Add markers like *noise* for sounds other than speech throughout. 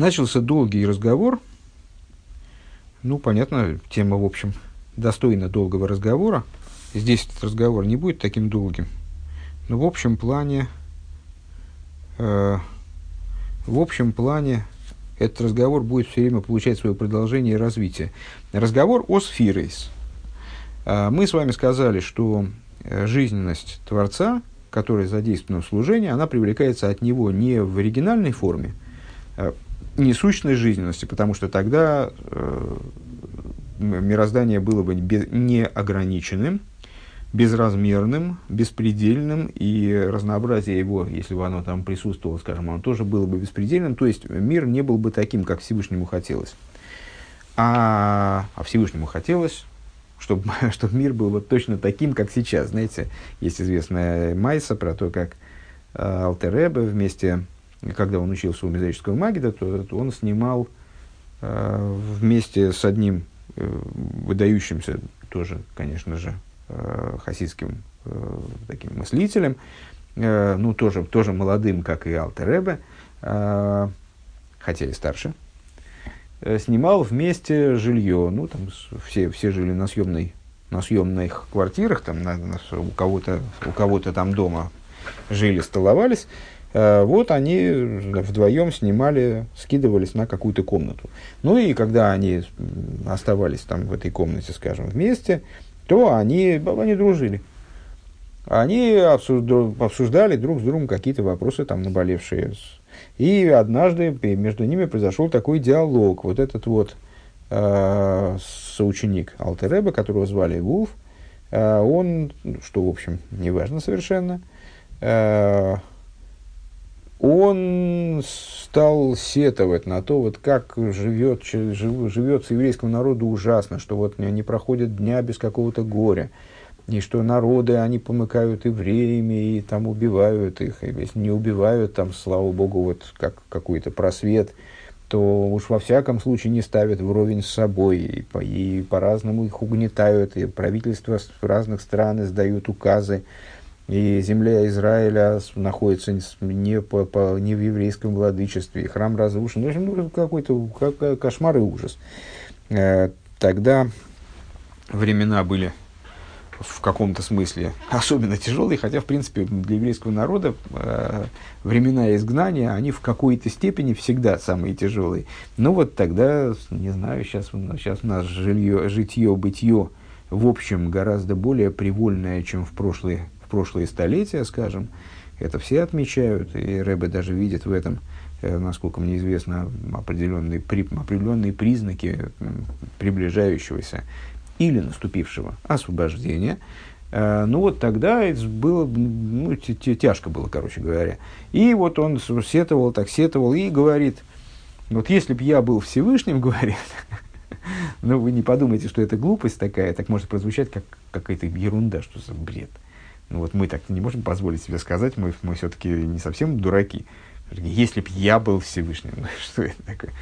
Начался долгий разговор. Ну, понятно, тема, в общем, достойна долгого разговора. Здесь этот разговор не будет таким долгим. Но в общем плане, э, в общем плане этот разговор будет все время получать свое продолжение и развитие. Разговор о сфирейс. Э, мы с вами сказали, что э, жизненность Творца, которая задействована в служении, она привлекается от него не в оригинальной форме, а несущной жизненности, потому что тогда э, мироздание было бы неограниченным, безразмерным, беспредельным, и разнообразие его, если бы оно там присутствовало, скажем, оно тоже было бы беспредельным, то есть мир не был бы таким, как Всевышнему хотелось. А, а Всевышнему хотелось, чтобы, *laughs* чтобы мир был вот точно таким, как сейчас. Знаете, есть известная Майса про то, как э, Алтеребе вместе когда он учился у Мизерического Магида, то, то он снимал э, вместе с одним э, выдающимся, тоже, конечно же, э, хасидским э, таким мыслителем, э, ну, тоже, тоже молодым, как и Алтеребе, э, хотя и старше, э, снимал вместе жилье. Ну, там все, все жили на съемной на съемных квартирах, там на, на, у кого-то у кого-то там дома жили, столовались, вот они вдвоем снимали, скидывались на какую-то комнату. Ну и когда они оставались там в этой комнате, скажем, вместе, то они, они дружили. Они обсуждали друг с другом какие-то вопросы там наболевшие. И однажды между ними произошел такой диалог. Вот этот вот э, соученик Алтереба, которого звали Вулф, э, он, что, в общем, неважно совершенно, э, он стал сетовать на то, вот как живет, жив, живется еврейскому народу ужасно, что вот не проходят дня без какого-то горя, и что народы, они помыкают евреями и там убивают их, и если не убивают, там, слава богу, вот как какой-то просвет, то уж во всяком случае не ставят вровень с собой, и, по, и по-разному их угнетают, и правительства разных стран издают указы, и земля Израиля находится не, по, по, не в еврейском владычестве, и храм разрушен. В общем, ну, какой-то как, кошмар и ужас. Э, тогда времена были в каком-то смысле особенно тяжелые, хотя, в принципе, для еврейского народа э, времена изгнания, они в какой-то степени всегда самые тяжелые. Но вот тогда, не знаю, сейчас, сейчас у нас жилье, житье, бытие, в общем, гораздо более привольное, чем в прошлые прошлые столетия, скажем, это все отмечают, и Рэбе даже видит в этом, э, насколько мне известно, определенные, при, определенные признаки приближающегося или наступившего освобождения. Э, ну вот тогда это было, ну, тяжко было, короче говоря. И вот он сетовал, так сетовал и говорит, вот если бы я был Всевышним, *laughs* говорит, ну вы не подумайте, что это глупость такая, так может прозвучать как какая-то ерунда, что за бред. Вот мы так не можем позволить себе сказать, мы, мы все-таки не совсем дураки. Если б я был Всевышним, *laughs* что это такое?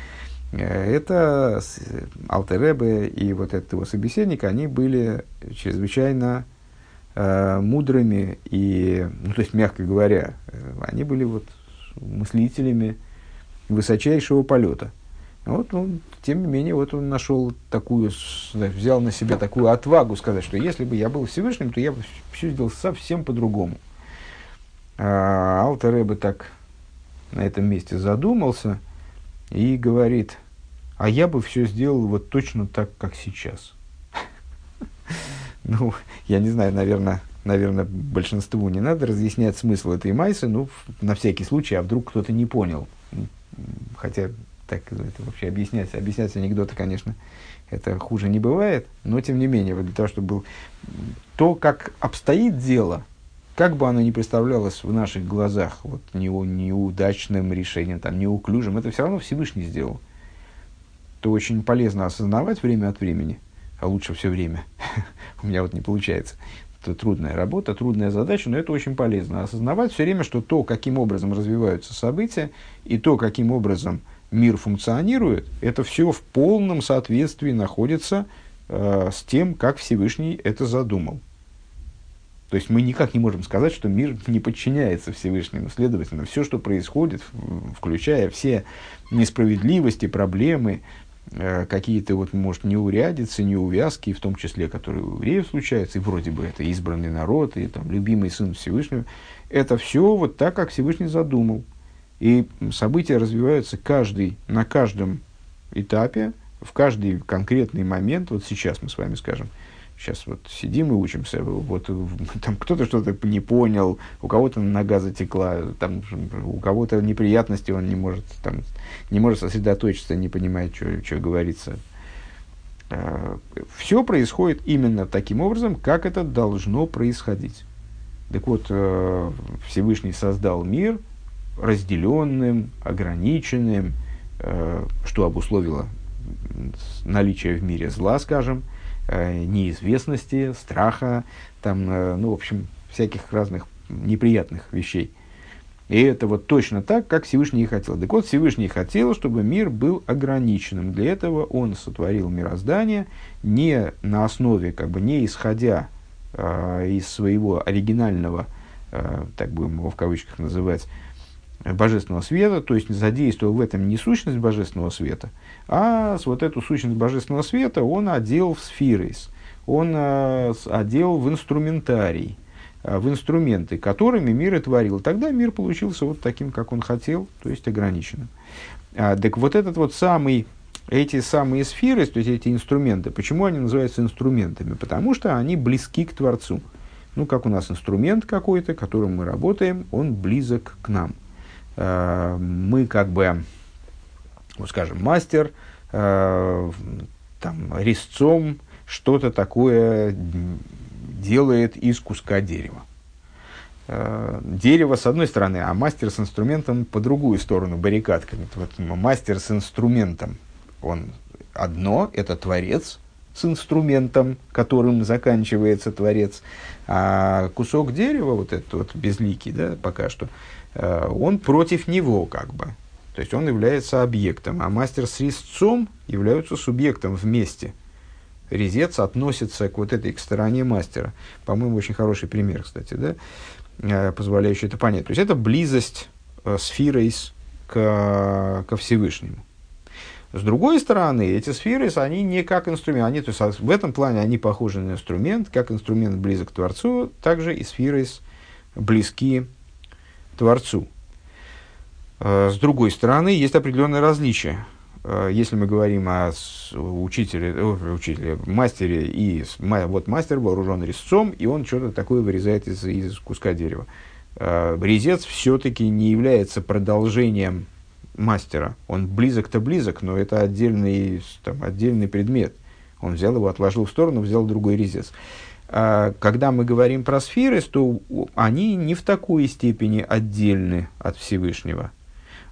Э, это Алтеребе и вот этот его собеседник, они были чрезвычайно э, мудрыми и, ну, то есть, мягко говоря, э, они были вот мыслителями высочайшего полета. Вот он, тем не менее, вот он нашел такую, взял на себя такую отвагу сказать, что если бы я был Всевышним, то я бы все сделал совсем по-другому. А Алтер бы так на этом месте задумался и говорит, а я бы все сделал вот точно так, как сейчас. *laughs* Ну, я не знаю, наверное, наверное, большинству не надо разъяснять смысл этой майсы, ну, на всякий случай, а вдруг кто-то не понял. Хотя так это вообще объяснять, объяснять анекдоты, конечно, это хуже не бывает, но тем не менее, вот для того, чтобы был то, как обстоит дело, как бы оно ни представлялось в наших глазах вот, не, неудачным решением, там, неуклюжим, это все равно Всевышний сделал. То очень полезно осознавать время от времени, а лучше все время. *laughs* У меня вот не получается. Это трудная работа, трудная задача, но это очень полезно. Осознавать все время, что то, каким образом развиваются события, и то, каким образом мир функционирует, это все в полном соответствии находится э, с тем, как Всевышний это задумал. То есть мы никак не можем сказать, что мир *laughs* не подчиняется Всевышнему. Следовательно, все, что происходит, включая все несправедливости, проблемы, э, какие-то, вот, может, неурядицы, неувязки, в том числе, которые у евреев случаются, и вроде бы это избранный народ, и там, любимый сын Всевышнего, это все вот так, как Всевышний задумал. И события развиваются каждый, на каждом этапе, в каждый конкретный момент. Вот сейчас мы с вами скажем, сейчас вот сидим и учимся, вот *laughs* там кто-то что-то не понял, у кого-то нога затекла, там, у кого-то неприятности, он не может, там, не может сосредоточиться, не понимает, что, говорится. А, Все происходит именно таким образом, как это должно происходить. Так вот, э, Всевышний создал мир разделенным, ограниченным, э, что обусловило наличие в мире зла, скажем, э, неизвестности, страха, там, ну, в общем, всяких разных неприятных вещей. И это вот точно так, как Всевышний и хотел. Так вот, Всевышний хотел, чтобы мир был ограниченным. Для этого он сотворил мироздание не на основе, как бы не исходя э, из своего оригинального, э, так будем его в кавычках называть, божественного света, то есть задействовал в этом не сущность божественного света, а вот эту сущность божественного света он одел в сфирис, он э, одел в инструментарий, э, в инструменты, которыми мир и творил. Тогда мир получился вот таким, как он хотел, то есть ограниченным. А, так вот этот вот самый эти самые сферы, то есть эти инструменты, почему они называются инструментами? Потому что они близки к Творцу. Ну, как у нас инструмент какой-то, которым мы работаем, он близок к нам. Мы как бы, вот скажем, мастер, э, там, резцом что-то такое делает из куска дерева. Э, дерево с одной стороны, а мастер с инструментом по другую сторону баррикад. Вот мастер с инструментом он одно, это Творец с инструментом, которым заканчивается Творец, а кусок дерева, вот этот вот безликий, да, пока что, э, он против него как бы. То есть он является объектом, а мастер с резцом являются субъектом вместе. Резец относится к вот этой к стороне мастера. По-моему, очень хороший пример, кстати, да, э, позволяющий это понять. То есть это близость э, сферы к, ко Всевышнему. С другой стороны, эти сферы, они не как инструмент, они, то есть в этом плане они похожи на инструмент, как инструмент близок к Творцу, также и сферы близки Творцу. Э, с другой стороны, есть определенное различие. Э, если мы говорим о учителе, учителе мастере, и вот мастер вооружен резцом, и он что-то такое вырезает из, из куска дерева. Э, резец все-таки не является продолжением мастера. Он близок-то близок, но это отдельный, там, отдельный предмет. Он взял его, отложил в сторону, взял другой резец. А когда мы говорим про сферы, то они не в такой степени отдельны от Всевышнего.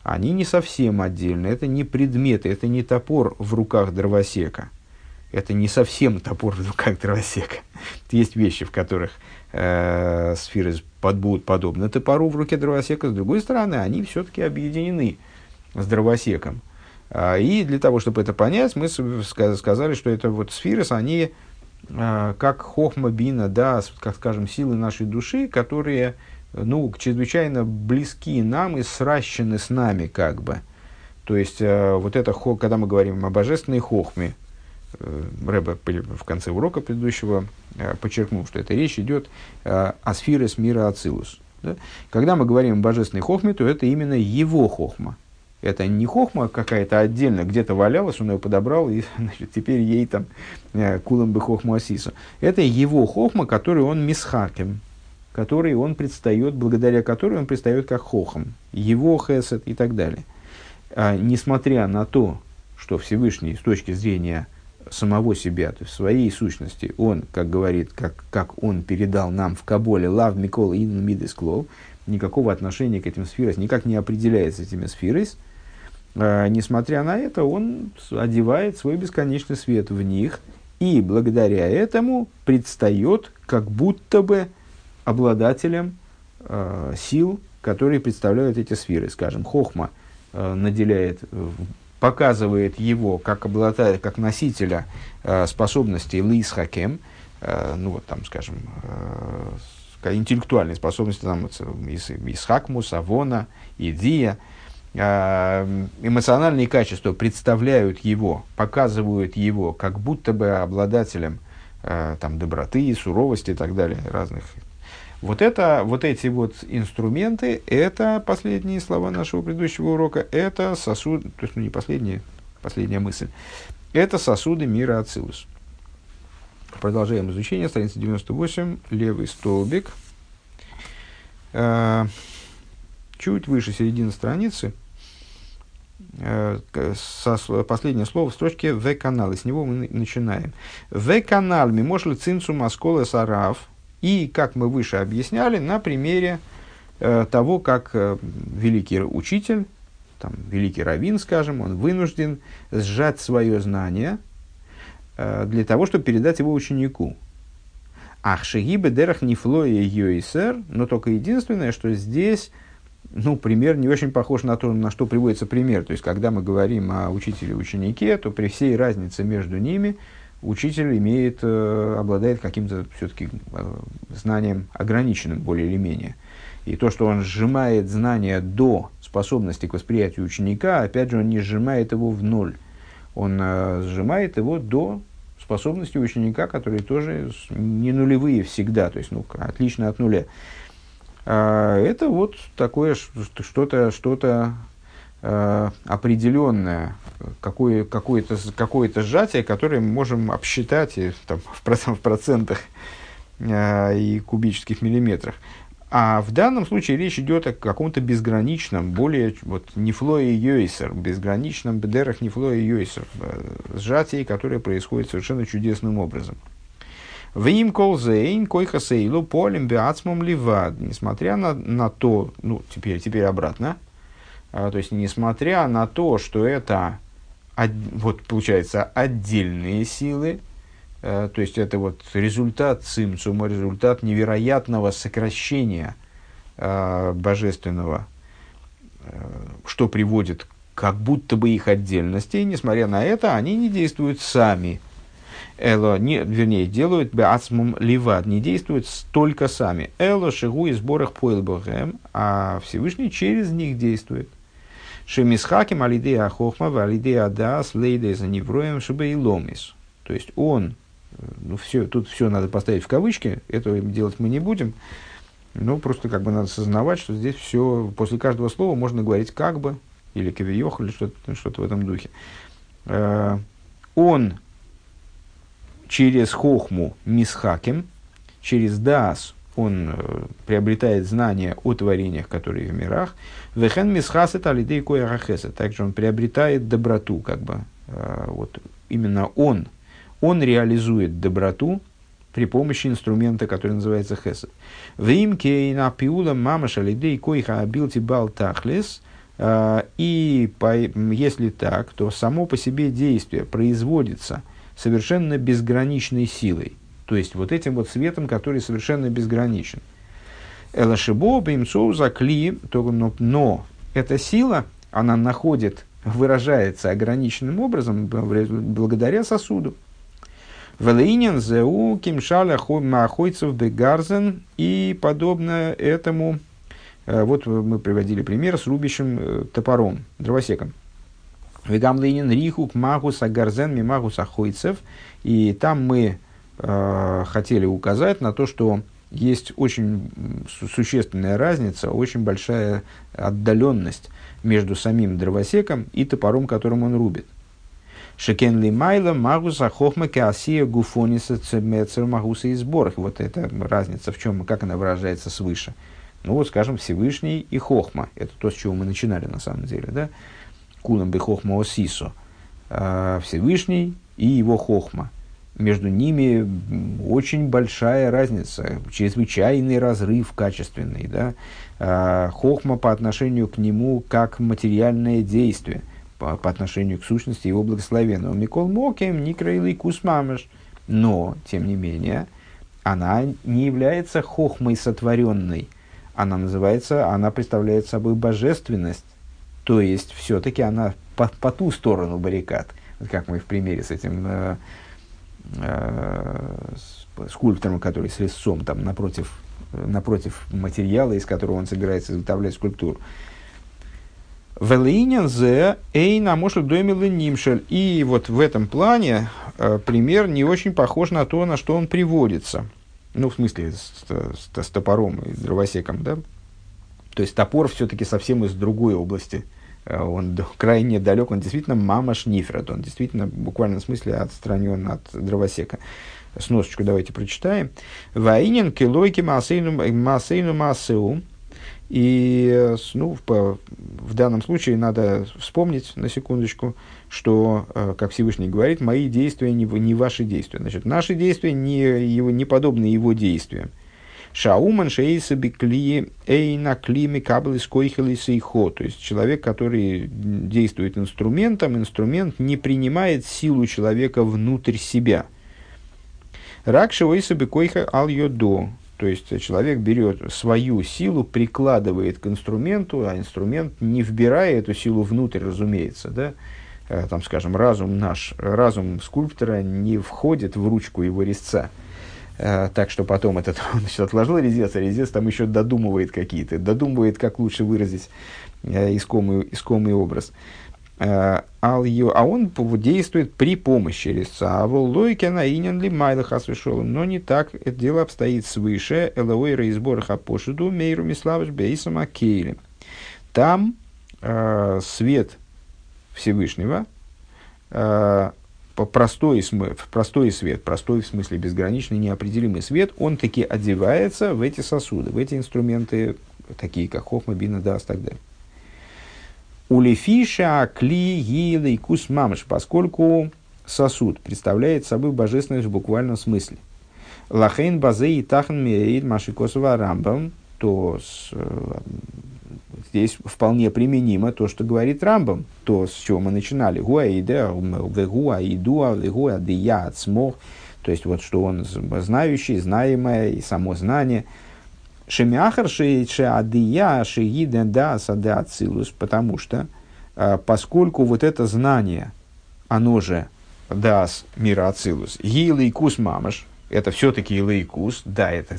Они не совсем отдельны. Это не предметы, это не топор в руках дровосека. Это не совсем топор в руках дровосека. *laughs* Есть вещи, в которых э, сферы под, будут подобны топору в руке дровосека. С другой стороны, они все-таки объединены с дровосеком. А, и для того, чтобы это понять, мы сказали, что это вот сфирос, они а, как хохма бина, да, как скажем, силы нашей души, которые ну, чрезвычайно близки нам и сращены с нами как бы. То есть, а, вот это, когда мы говорим о божественной хохме, э, Рэбе в конце урока предыдущего подчеркнул, что это речь идет о сфере с мира Ацилус. Да? Когда мы говорим о божественной хохме, то это именно его хохма. Это не хохма какая-то отдельно, где-то валялась, он ее подобрал, и *laughs* значит, теперь ей там э, кулам бы хохму асису. Это его хохма, который он мисхакем, который он предстает, благодаря которой он предстает как хохом, его хесед и так далее. А, несмотря на то, что Всевышний с точки зрения самого себя, то есть своей сущности, он, как говорит, как, как он передал нам в Каболе, лав Микол ин мидес никакого отношения к этим сферам никак не определяется этими сферами, а, несмотря на это, он одевает свой бесконечный свет в них, и благодаря этому предстает как будто бы обладателем э, сил, которые представляют эти сферы. Скажем, Хохма э, наделяет, показывает его как обладателя, как носителя э, способностей Лис Хакем, э, ну вот там, скажем, э, интеллектуальные способности, там, из, из Хакмус, Авона, Идия, э, эмоциональные качества представляют его, показывают его как будто бы обладателем э, там, доброты, суровости и так далее, разных. Вот, это, вот эти вот инструменты, это последние слова нашего предыдущего урока, это сосуд, то есть ну, не последние, последняя мысль, это сосуды мира Ацилус. Продолжаем изучение, страница 98, левый столбик. Э, чуть выше середины страницы, со, последнее слово в строчке «в канал», и с него мы начинаем. «В канал мимошли цинцу маскола сарав» и, как мы выше объясняли, на примере э, того, как э, великий учитель, там, великий раввин, скажем, он вынужден сжать свое знание – Э, для того, чтобы передать его ученику. Ах, шагибе дерах нефлоя йойсер, но только единственное, что здесь, ну, пример не очень похож на то, на что приводится пример. То есть, когда мы говорим о учителе и ученике, то при всей разнице между ними учитель имеет, э, обладает каким-то все-таки э, знанием ограниченным, более или менее. И то, что он сжимает знания до способности к восприятию ученика, опять же, он не сжимает его в ноль он э, сжимает его до способности ученика, которые тоже не нулевые всегда, то есть ну, отлично от нуля. А, это вот такое что-то, что-то э, определенное, какое, какое-то, какое-то сжатие, которое мы можем обсчитать и, там, в, процент, в процентах э, и кубических миллиметрах. А в данном случае речь идет о каком-то безграничном, более вот нефлое йойсер, безграничном бедерах нефлое йойсер, э, сжатии, которое происходит совершенно чудесным образом. В им колзейн койха сейлу полем биацмом ливад. Несмотря на, на то, ну, теперь, теперь обратно, а, то есть, несмотря на то, что это, вот, получается, отдельные силы, Э, то есть это вот результат цимцума, результат невероятного сокращения э, божественного, э, что приводит как будто бы их отдельности, и несмотря на это, они не действуют сами. Эло, не, вернее, делают беацмум ливад, не действуют только сами. Эло шигу и сборах поэлбохем, а Всевышний через них действует. Шемисхаким алидея хохма, валидея дас, лейдей за невроем, ломис. То есть он ну, все, тут все надо поставить в кавычки, этого делать мы не будем. Ну, просто как бы надо осознавать, что здесь все, после каждого слова можно говорить как бы, или кавиох, или что-то что в этом духе. Э, он через хохму мисхаким, через дас он э, приобретает знания о творениях, которые в мирах. Вехен мисхасет алидей коя Также он приобретает доброту, как бы. Э, вот именно он он реализует доброту при помощи инструмента, который называется хесед. В имке на пиула мама шалидей койха абилти бал тахлес. А, и по, если так, то само по себе действие производится совершенно безграничной силой. То есть вот этим вот светом, который совершенно безграничен. Элашибо бимцоу закли, но, но эта сила, она находит, выражается ограниченным образом благодаря сосуду. Велинин зеу кимшаля махойцев бегарзен и подобное этому. Э, вот мы приводили пример с рубящим э, топором, дровосеком. Вегам линин рихук магус агарзен мимагус ахойцев. И там мы э, хотели указать на то, что есть очень существенная разница, очень большая отдаленность между самим дровосеком и топором, которым он рубит. Шекен ли майла магуса хохма кеасия гуфониса цемецер магуса и сборах. Вот эта разница в чем, как она выражается свыше. Ну вот, скажем, Всевышний и Хохма. Это то, с чего мы начинали на самом деле, да? Кулам бы Хохма Осисо. А, Всевышний и его Хохма. Между ними очень большая разница, чрезвычайный разрыв качественный. Да? А, хохма по отношению к нему как материальное действие – по, по отношению к сущности его благословенного. Микол Мокем, Никраилый Кусмамыш. Но, тем не менее, она не является хохмой сотворенной. Она называется, она представляет собой божественность. То есть, все-таки она по, по ту сторону баррикад. Вот как мы в примере с этим э, э, скульптором, который с резцом там напротив напротив материала, из которого он собирается изготовлять скульптуру. Велинин зе эйна домилы нимшель. И вот в этом плане э, пример не очень похож на то, на что он приводится. Ну, в смысле, с, с, с топором и дровосеком, да? То есть топор все-таки совсем из другой области. Он крайне далек, он действительно мама шнифрат, он действительно в буквальном смысле отстранен от дровосека. Сносочку давайте прочитаем. Ваинин килойки маасейну маасеу. И ну, в, в данном случае надо вспомнить на секундочку, что, э, как Всевышний говорит, мои действия не, не ваши действия. Значит, наши действия не, его, не подобны его действиям. Шауман шейсаби кли эйна клими каблы скойхали сейхо. То есть человек, который действует инструментом, инструмент не принимает силу человека внутрь себя. Рак шейсаби койха ал йодо. То есть человек берет свою силу, прикладывает к инструменту, а инструмент не вбирая эту силу внутрь, разумеется, да, э, там, скажем, разум наш, разум скульптора не входит в ручку его резца. Э, так что потом этот, он *laughs* значит, отложил резец, а резец там еще додумывает какие-то, додумывает, как лучше выразить э, искомый, искомый образ. Э, а он действует при помощи резца. А воллойке наинен ли майлахас. Но не так это дело обстоит свыше. Элоэйра из Бораха пошиду мейру миславыш бейсама кейли. Там свет Всевышнего, простой, простой свет, простой в смысле безграничный, неопределимый свет, он таки одевается в эти сосуды, в эти инструменты, такие как хохма, бина, дас и так далее. Улефиша кли гилы кус мамыш, поскольку сосуд представляет собой божественность в буквальном смысле. Лахейн базей тахн меид машикосова рамбам, то э, здесь вполне применимо то, что говорит Рамбам, то, с чего мы начинали. Смог. То есть, вот что он знающий, знаемое и само знание – Шемиахар адия шеиден да саде ацилус, потому что, а, поскольку вот это знание, оно же дас мира ацилус, гилейкус мамаш, это все-таки илейкус, да, это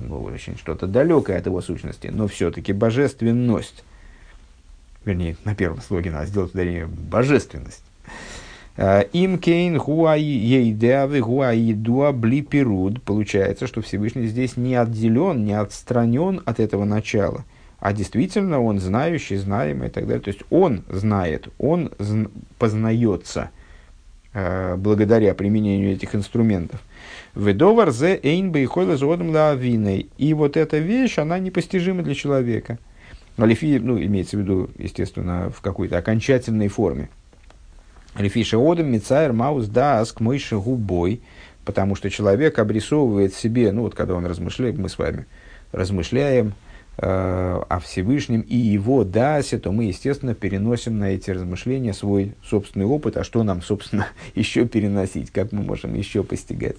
ну, очень что-то далекое от его сущности, но все-таки божественность, вернее, на первом слоге надо сделать ударение божественность, Э, Им кейн хуай ейдеавы хуай дуа бли пируд. Получается, что Всевышний здесь не отделен, не отстранен от этого начала, а действительно он знающий, знаемый и так далее. То есть он знает, он зн- познается э, благодаря применению этих инструментов. Ведовар зе эйн бейхойла зодом лавиной. И вот эта вещь, она непостижима для человека. Алифи, ну, имеется в виду, естественно, в какой-то окончательной форме. Лефиша одам мицайр маус даск мойши губой, потому что человек обрисовывает себе, ну вот когда он размышляет, мы с вами размышляем э, о Всевышнем и его дасе, то мы, естественно, переносим на эти размышления свой собственный опыт, а что нам, собственно, *laughs* еще переносить, как мы можем еще постигать.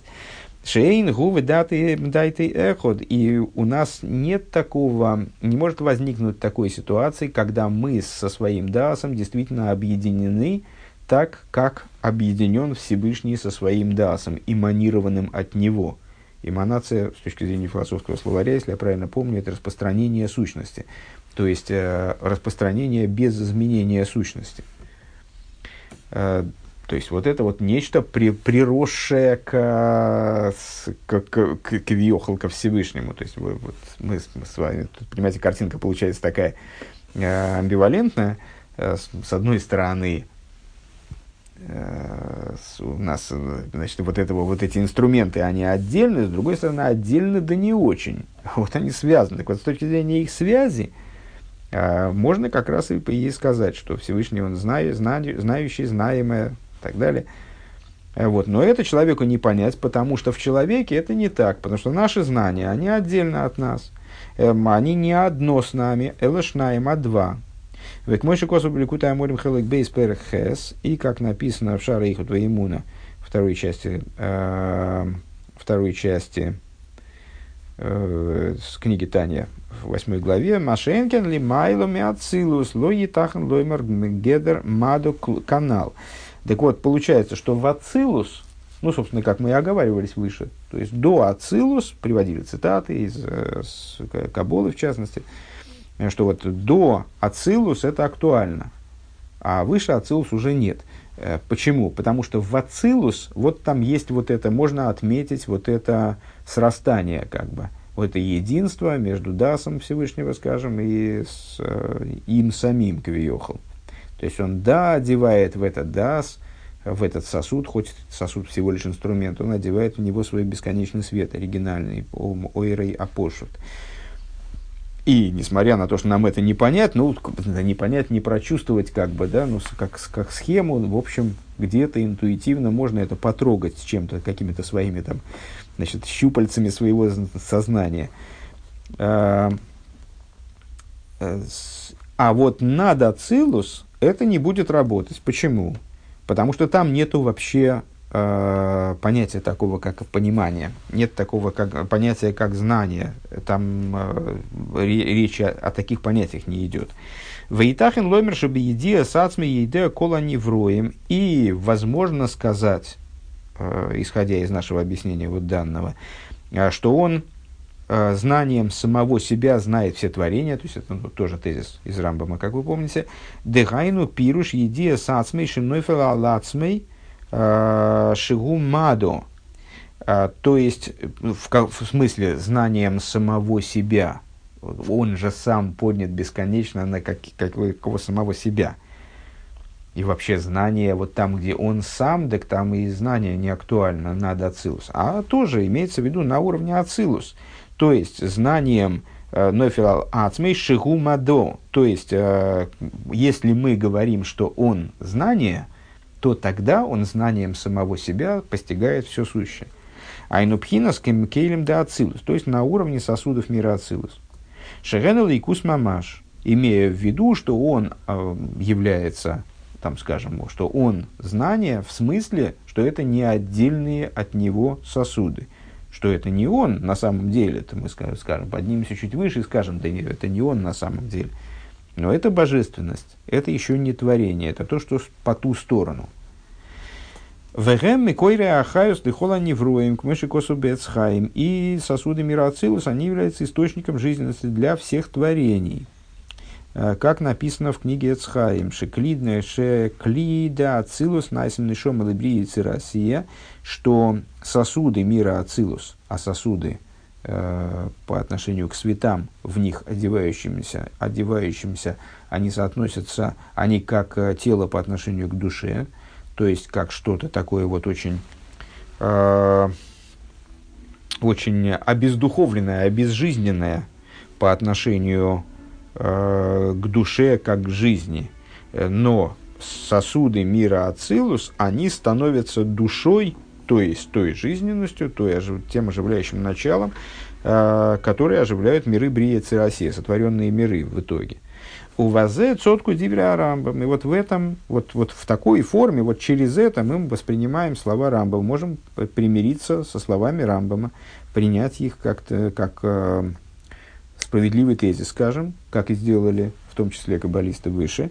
Шейн, гувы, даты, дайте эход. И у нас нет такого, не может возникнуть такой ситуации, когда мы со своим дасом действительно объединены, так, как объединен Всевышний со своим дасом, эманированным от него. Эманация, с точки зрения философского словаря, если я правильно помню, это распространение сущности. То есть, э, распространение без изменения сущности. Э, то есть, вот это вот нечто при, приросшее к, к, к, к, к Вьохал, ко Всевышнему. То есть, вы, вот мы, мы с вами, тут, понимаете, картинка получается такая э, амбивалентная. Э, с, с одной стороны, Э, у нас, значит, вот, этого, вот эти инструменты, они отдельны, с другой стороны, отдельно да не очень. *laughs* Вот они связаны. Так вот, с точки зрения их связи, э, можно как раз и, и сказать, что Всевышний, он знаю, знаю, знающий, знаемое, и так далее. Э, вот. Но это человеку не понять, потому что в человеке это не так, потому что наши знания, они отдельно от нас. Эм, они не одно с нами, элэшнаем, а два. Век мой шикосу бликута аморим хелек бейс перхес, и как написано в Шара Ихот Ваимуна, второй части, э, второй части э, с книги Таня в восьмой главе, Машенкен ли майло миацилус ло етахан лоймер гедер маду канал. Так вот, получается, что в Ацилус, Ну, собственно, как мы и оговаривались выше. То есть до Ацилус, приводили цитаты из э, Каболы в частности, что вот до Ацилус это актуально, а выше Ацилус уже нет. Э, почему? Потому что в Ацилус, вот там есть вот это, можно отметить вот это срастание, как бы, вот это единство между Дасом Всевышнего, скажем, и с, э, им самим Квиохал. То есть он, да, одевает в этот Дас, в этот сосуд, хоть сосуд всего лишь инструмент, он одевает в него свой бесконечный свет, оригинальный, ойрей апошут. И несмотря на то, что нам это не понять, ну, не понять, не прочувствовать, как бы, да, ну, как, как схему, в общем, где-то интуитивно можно это потрогать с чем-то, какими-то своими там, значит, щупальцами своего сознания. А, э, а вот над Ацилус это не будет работать. Почему? Потому что там нету вообще э, понятия такого, как понимание. Нет такого как, понятия, как знание. Там э, речи о, о таких понятиях не идет. Вейтахин ломер чтобы едия сацми еде кола невроем. И возможно сказать, э, исходя из нашего объяснения вот данного, э, что он знанием самого себя знает все творения, то есть это ну, тоже тезис из Рамбама, как вы помните, дегайну пируш едия сацмей шинойфела лацмей э, шигу мадо, э, то есть в, в смысле знанием самого себя, он же сам поднят бесконечно на как, какого самого себя. И вообще знание, вот там, где он сам, так там и знание не актуально, надо Ацилус. А тоже имеется в виду на уровне Ацилус – то есть знанием э, Нофилал Ацмей Шигу Мадо. То есть, э, если мы говорим, что он знание, то тогда он знанием самого себя постигает все сущее. Айнупхина с кейлем да ацилус, то есть на уровне сосудов мира ацилус. Шегенел и мамаш, имея в виду, что он э, является, там скажем, что он знание в смысле, что это не отдельные от него сосуды что это не он на самом деле, это мы скажем, поднимемся чуть выше и скажем, да нет, это не он на самом деле. Но это божественность, это еще не творение, это то, что по ту сторону. Вегем микойре ахаюс дыхола невроем, кмыши косу бецхаим. И сосуды мира Ацилус, они являются источником жизненности для всех творений. Э, как написано в книге Эцхаим, шеклидная шеклида Ацилус найсим нишом Россия, что сосуды мира Ацилус, а сосуды э, по отношению к светам, в них одевающимся, одевающимся, они соотносятся, они как э, тело по отношению к душе, то есть как что-то такое вот очень, э, очень обездуховленное, обезжизненное по отношению Э, к душе как к жизни. Но сосуды мира Ацилус, они становятся душой, то есть той жизненностью, той, тем оживляющим началом, э, которые оживляют миры Брия Циросия, сотворенные миры в итоге. У вазе цотку дивля Рамбам. И вот в этом, вот, вот в такой форме, вот через это мы воспринимаем слова Рамбама, можем примириться со словами Рамбама, принять их как-то, как э, справедливый тезис, скажем, как и сделали в том числе каббалисты выше,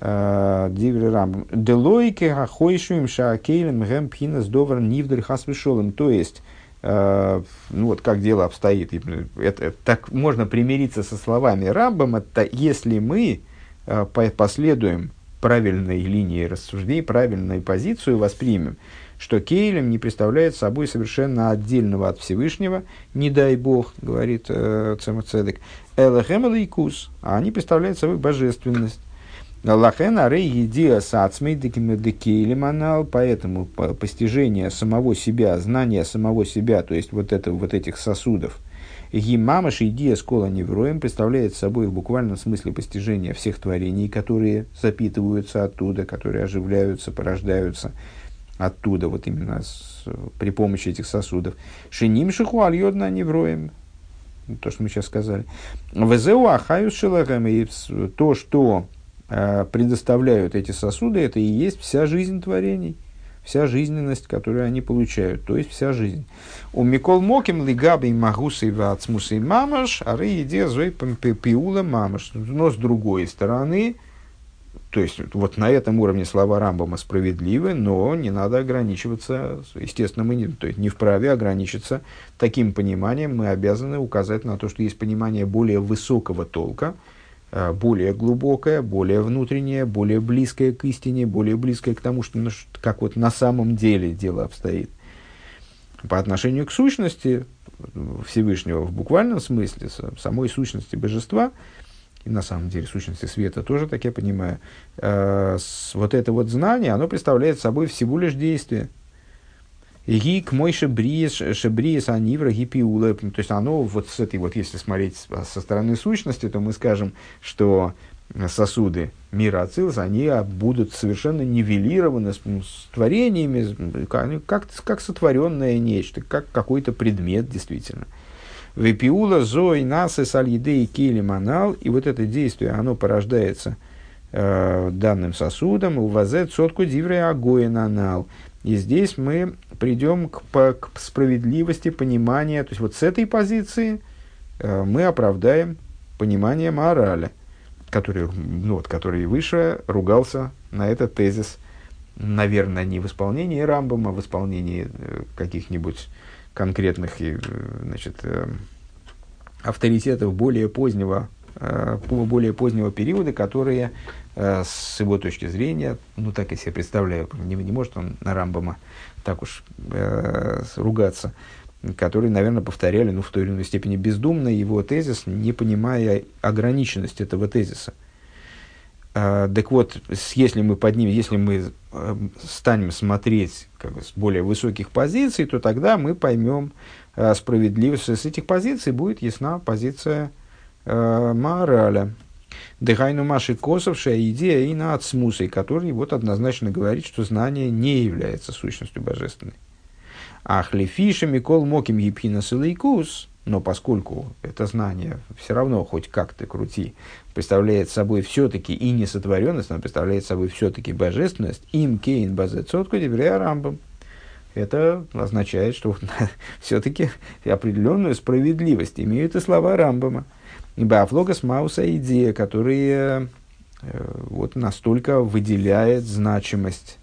э, Диври Рамбам. Делойке хахойшуем шаакейлем гэм пхинас довар нивдаль хасвишолем. То есть, э, ну вот как дело обстоит. Это, так можно примириться со словами Рамбама, если мы э, последуем правильной линии рассуждений, правильную позицию воспримем, что Кейлем не представляет собой совершенно отдельного от Всевышнего, не дай Бог, говорит э, Цемацедек, Элэхэм Лейкус, а они представляют собой божественность. Лахен арей едиа сацмей декейлем анал, поэтому постижение самого себя, знание самого себя, то есть вот, это, вот этих сосудов, Гимамаш идея скола невроем представляет собой в буквальном смысле постижения всех творений, которые запитываются оттуда, которые оживляются, порождаются оттуда, вот именно с, при помощи этих сосудов. Шиним шиху альодна невроем, то, что мы сейчас сказали. Везеу ахаю и то, что э, предоставляют эти сосуды, это и есть вся жизнь творений, вся жизненность, которую они получают, то есть вся жизнь. У Микол Моким лигаби магусы вацмусы мамаш, а ры еде зой пиула мамаш. Но с другой стороны, то есть вот на этом уровне слова Рамбама справедливы, но не надо ограничиваться, естественно, мы не, то есть не вправе ограничиться таким пониманием, мы обязаны указать на то, что есть понимание более высокого толка, э, более глубокое, более внутреннее, более близкое к истине, более близкое к тому, что, ну, как вот на самом деле дело обстоит. По отношению к сущности Всевышнего в буквальном смысле, самой сущности божества – и на самом деле сущности света тоже, так я понимаю, э, с, вот это вот знание, оно представляет собой всего лишь действие. Гик мой шебриес, шебриес анивра гипиула. То есть оно вот с этой вот, если смотреть со стороны сущности, то мы скажем, что сосуды мира Ацилус, они будут совершенно нивелированы с, с творениями, как, как сотворенное нечто, как какой-то предмет действительно. Вепиула зой насы сальидей кили манал. И вот это действие, оно порождается э, данным сосудом. Увазет сотку диврей агоин анал. И здесь мы придем к, по, к справедливости понимания. То есть вот с этой позиции э, мы оправдаем понимание мораля, который, ну, вот, который выше ругался на этот тезис, наверное, не в исполнении Рамбома, а в исполнении э, каких-нибудь конкретных э, значит, э, авторитетов более позднего, э, более позднего периода, которые с его точки зрения, ну так я себе представляю, не, не может он на Рамбома так уж э, ругаться, которые, наверное, повторяли ну, в той или иной степени бездумно его тезис, не понимая ограниченность этого тезиса. Э, так вот, если мы поднимем, если мы э, станем смотреть как бы, с более высоких позиций, то тогда мы поймем э, справедливость. С этих позиций будет ясна позиция э, мораля. Дыхайну Маши Косовшая идея и на Ацмусой, который вот однозначно говорит, что знание не является сущностью божественной. Ахлефиша Микол Моким Епхина Силайкус, но поскольку это знание все равно хоть как-то крути, представляет собой все-таки и несотворенность, оно представляет собой все-таки божественность, им кейн базет сотку рамбам. Это означает, что *laughs* все-таки определенную справедливость имеют и слова Рамбама. Ибо Афлогас Мауса идея, которые э, вот настолько выделяет значимость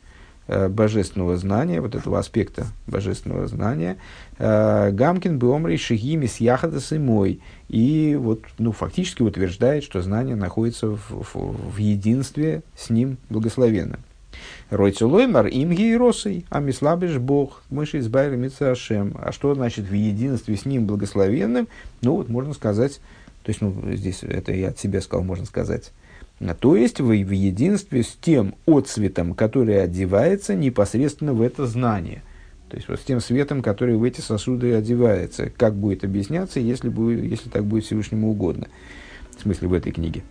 божественного знания, вот этого аспекта божественного знания, э, Гамкин Беомри Шигими с Яхадас и мой, и вот, ну, фактически утверждает, что знание находится в, в, в единстве с ним благословенным. Ройцелоймар им гейросой, а мислабиш бог, мыши избавили митсашем. А что значит в единстве с ним благословенным? Ну, вот можно сказать, то есть, ну, здесь это я от себя сказал, можно сказать. То есть вы в единстве с тем отцветом, который одевается непосредственно в это знание. То есть вот с тем светом, который в эти сосуды одевается. Как будет объясняться, если, будет, если так будет Всевышнему угодно. В смысле в этой книге.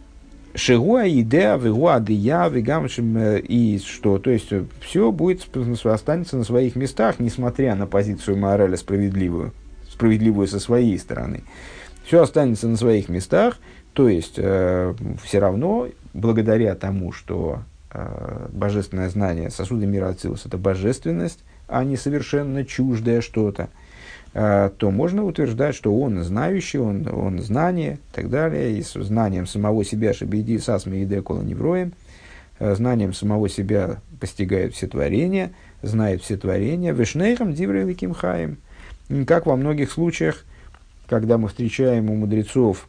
Шигуа идея, вигуа дия, вигамшим э, и что. То есть все будет останется на своих местах, несмотря на позицию морали справедливую, справедливую со своей стороны. Все останется на своих местах, то есть э, все равно благодаря тому, что э, божественное знание сосуды мира Ацилус это божественность, а не совершенно чуждое что-то. А, то можно утверждать, что он знающий, он, он знание и так далее, и с знанием самого себя шабиди сасми и декола невроем, а, знанием самого себя постигает все творения, знает все творения, вишнейхам дивреликим хаем. Как во многих случаях, когда мы встречаем у мудрецов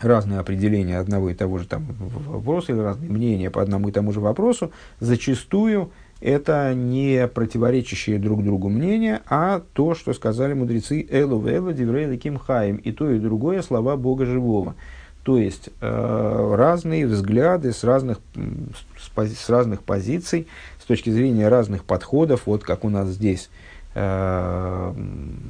разные определения одного и того же там вопроса или разные мнения по одному и тому же вопросу, зачастую – это не противоречащие друг другу мнения, а то, что сказали мудрецы Элу Вэлу Диврей Ким Хаим, и то, и другое слова Бога Живого. То есть э, разные взгляды с разных, с, с разных позиций, с точки зрения разных подходов, вот как у нас здесь, э,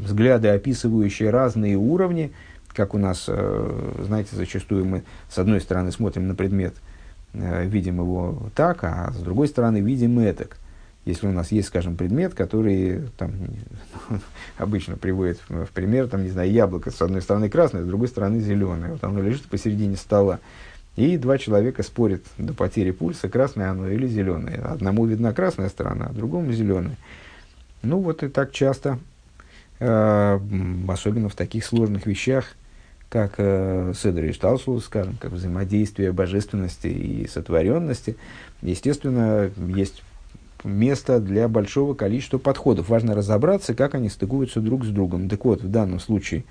взгляды, описывающие разные уровни, как у нас, э, знаете, зачастую мы с одной стороны смотрим на предмет Э, видим его так, а с другой стороны видим этак. Если у нас есть, скажем, предмет, который там, *laughs* обычно приводит в пример, там, не знаю, яблоко с одной стороны красное, с другой стороны зеленое. Вот оно лежит посередине стола. И два человека спорят до потери пульса, красное оно или зеленое. Одному видна красная сторона, а другому зеленая. Ну вот и так часто, э, особенно в таких сложных вещах, как э, Седр и Шталсул, скажем, как взаимодействие божественности и сотворенности, естественно, есть место для большого количества подходов. Важно разобраться, как они стыкуются друг с другом. Так вот, в данном случае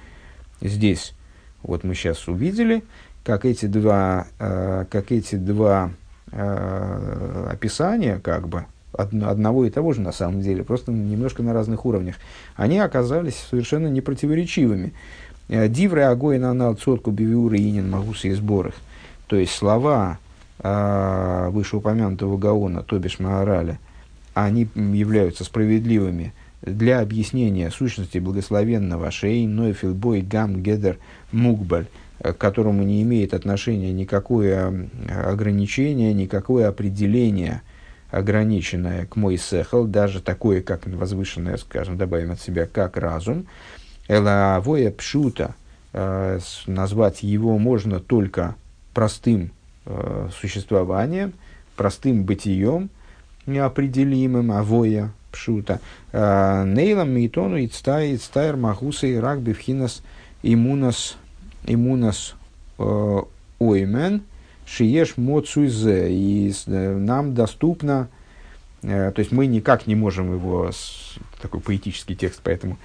здесь, вот мы сейчас увидели, как эти два, э, как эти два э, описания, как бы, одного и того же на самом деле, просто немножко на разных уровнях, они оказались совершенно непротиворечивыми. Э, Дивры огой на анал цотку бивиуры инин магусы и сборах. То есть слова э, вышеупомянутого Гаона, то бишь Маараля, они являются справедливыми для объяснения сущности благословенного Шейн, Нойфил, Бой, Гам, Гедер, Мукбаль, э, к которому не имеет отношения никакое ограничение, никакое определение ограниченное к мой сехал, даже такое, как возвышенное, скажем, добавим от себя, как разум. Элавоя пшута, э, назвать его можно только простым э, существованием, простым бытием, неопределимым, авоя пшута. Э, нейлам мейтону и цтайр махуса и рак бифхинас имунас, имунас оймен, шиеш моцуйзе. И нам доступно, то есть мы никак не можем его, такой поэтический текст, поэтому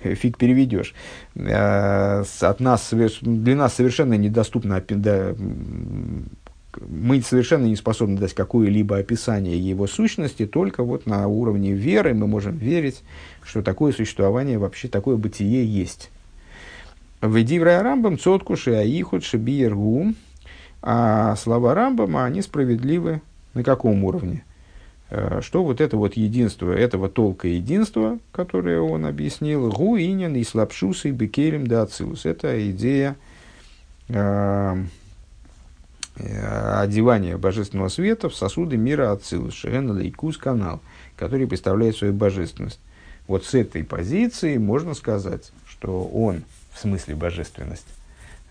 фиг переведешь. От нас, для нас совершенно недоступно да, мы совершенно не способны дать какое-либо описание его сущности, только вот на уровне веры мы можем верить, что такое существование, вообще такое бытие есть. Ведиврая Рамбам цоткуши аихут шибиергу, а слова Рамбама, они справедливы на каком уровне? Э, что вот это вот единство, этого толка единства, которое он объяснил, гу инин и слабшусы и бекелем да ацилус. Это идея э, Э, одевание божественного света в сосуды мира Ацилус, Шерен Лейкус канал, который представляет свою божественность. Вот с этой позиции можно сказать, что он, в смысле божественность,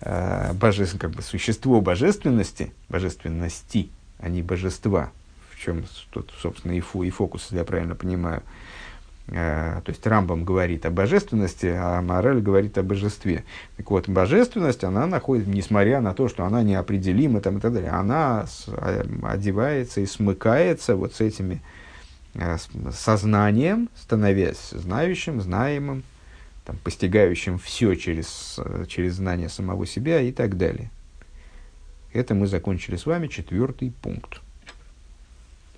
э, божествен, как бы существо божественности, божественности, а не божества, чем тут, собственно, и, фу, и фокус, если я правильно понимаю, Э, то есть Рамбам говорит о божественности, а Морель говорит о божестве. Так вот, божественность, она находит, несмотря на то, что она неопределима там, и так далее, она э, одевается и смыкается вот с этими э, сознанием, становясь знающим, знаемым, там, постигающим все через, через знание самого себя и так далее. Это мы закончили с вами четвертый пункт.